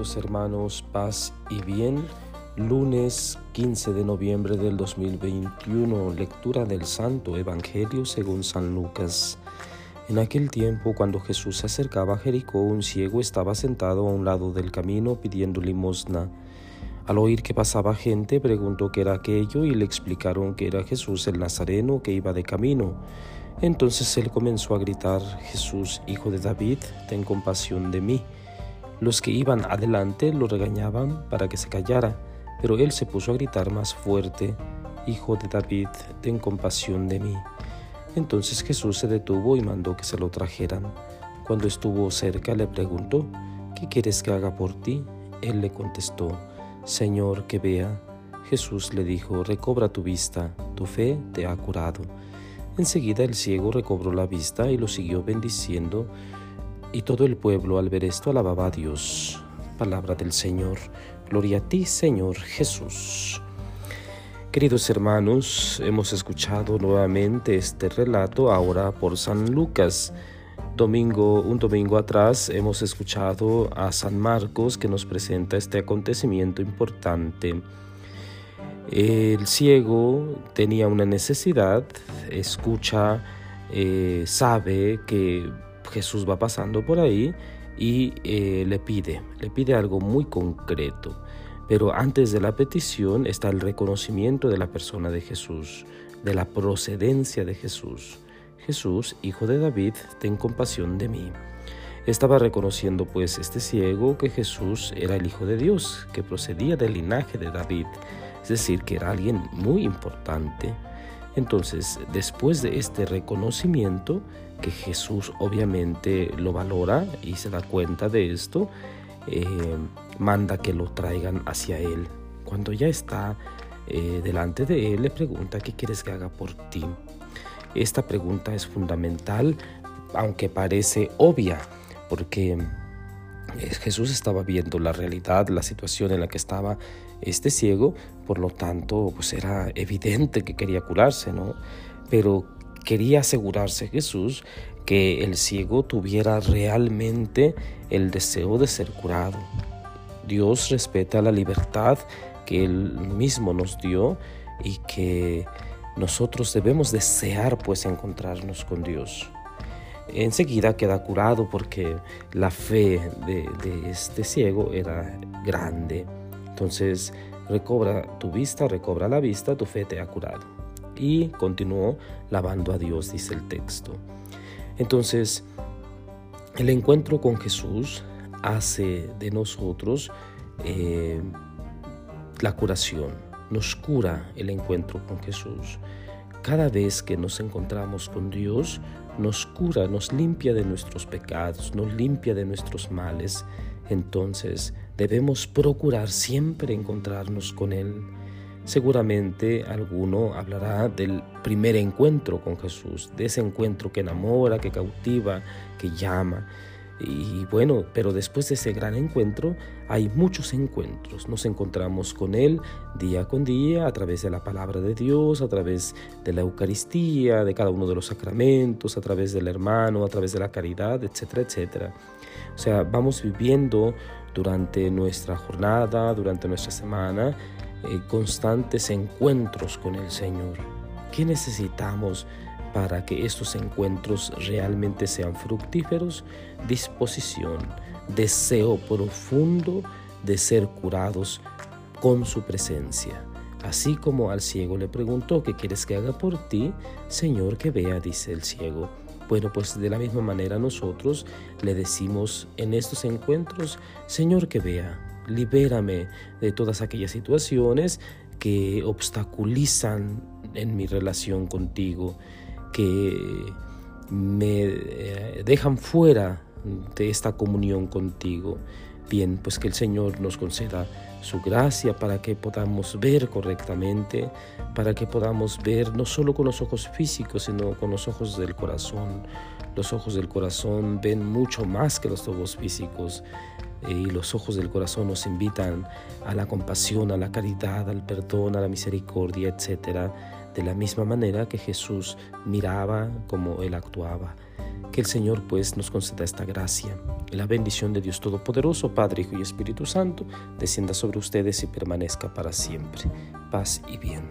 Hermanos, paz y bien. Lunes 15 de noviembre del 2021, lectura del Santo Evangelio según San Lucas. En aquel tiempo, cuando Jesús se acercaba a Jericó, un ciego estaba sentado a un lado del camino pidiendo limosna. Al oír que pasaba gente, preguntó qué era aquello y le explicaron que era Jesús el Nazareno que iba de camino. Entonces él comenzó a gritar, Jesús, hijo de David, ten compasión de mí. Los que iban adelante lo regañaban para que se callara, pero él se puso a gritar más fuerte, Hijo de David, ten compasión de mí. Entonces Jesús se detuvo y mandó que se lo trajeran. Cuando estuvo cerca le preguntó, ¿qué quieres que haga por ti? Él le contestó, Señor, que vea. Jesús le dijo, recobra tu vista, tu fe te ha curado. Enseguida el ciego recobró la vista y lo siguió bendiciendo y todo el pueblo al ver esto alababa a Dios. Palabra del Señor. Gloria a ti, Señor Jesús. Queridos hermanos, hemos escuchado nuevamente este relato ahora por San Lucas. Domingo, un domingo atrás hemos escuchado a San Marcos que nos presenta este acontecimiento importante. El ciego tenía una necesidad, escucha, eh, sabe que Jesús va pasando por ahí y eh, le pide, le pide algo muy concreto. Pero antes de la petición está el reconocimiento de la persona de Jesús, de la procedencia de Jesús. Jesús, hijo de David, ten compasión de mí. Estaba reconociendo pues este ciego que Jesús era el Hijo de Dios, que procedía del linaje de David, es decir, que era alguien muy importante. Entonces, después de este reconocimiento, que Jesús obviamente lo valora y se da cuenta de esto, eh, manda que lo traigan hacia Él. Cuando ya está eh, delante de Él, le pregunta, ¿qué quieres que haga por ti? Esta pregunta es fundamental, aunque parece obvia, porque Jesús estaba viendo la realidad, la situación en la que estaba este ciego, por lo tanto, pues era evidente que quería curarse, ¿no? Pero quería asegurarse Jesús que el ciego tuviera realmente el deseo de ser curado. Dios respeta la libertad que Él mismo nos dio y que nosotros debemos desear pues encontrarnos con Dios. Enseguida queda curado porque la fe de, este ciego era grande. Entonces recobra tu vista, recobra la vista, tu fe te ha curado y continuó lavando a Dios, dice el texto. Entonces, el encuentro con Jesús hace de nosotros eh, la curación, nos cura el encuentro con Jesús. Cada vez que nos encontramos con Dios, nos cura, nos limpia de nuestros pecados, nos limpia de nuestros males. Entonces debemos procurar siempre encontrarnos con Él Seguramente alguno hablará del primer encuentro con Jesús, de ese encuentro que enamora, que cautiva, que llama. Y bueno, pero después de ese gran encuentro hay muchos encuentros. Nos encontramos con Él día con día a través de la palabra de Dios, a través de la Eucaristía, de cada uno de los sacramentos, a través del hermano, a través de la caridad, etcétera, etcétera. O sea, vamos viviendo durante nuestra jornada, durante nuestra semana, eh, constantes encuentros con el Señor. ¿Qué necesitamos para que estos encuentros realmente sean fructíferos? Disposición, deseo profundo de ser curados con su presencia. Así como al ciego le preguntó, ¿qué quieres que haga por ti? Señor, que vea, dice el ciego. Bueno, pues de la misma manera nosotros le decimos en estos encuentros, Señor, que vea, libérame de todas aquellas situaciones que obstaculizan en mi relación contigo, que me eh, dejan fuera de esta comunión contigo. Bien, pues que el Señor nos conceda su gracia para que podamos ver correctamente, para que podamos ver no solo con los ojos físicos, sino con los ojos del corazón. Los ojos del corazón ven mucho más que los ojos físicos y los ojos del corazón nos invitan a la compasión, a la caridad, al perdón, a la misericordia, etc. de la misma manera que Jesús miraba como Él actuaba. Que el Señor pues nos conceda esta gracia. La bendición de Dios Todopoderoso, Padre, Hijo y Espíritu Santo, descienda sobre ustedes y permanezca para siempre. Paz y bien.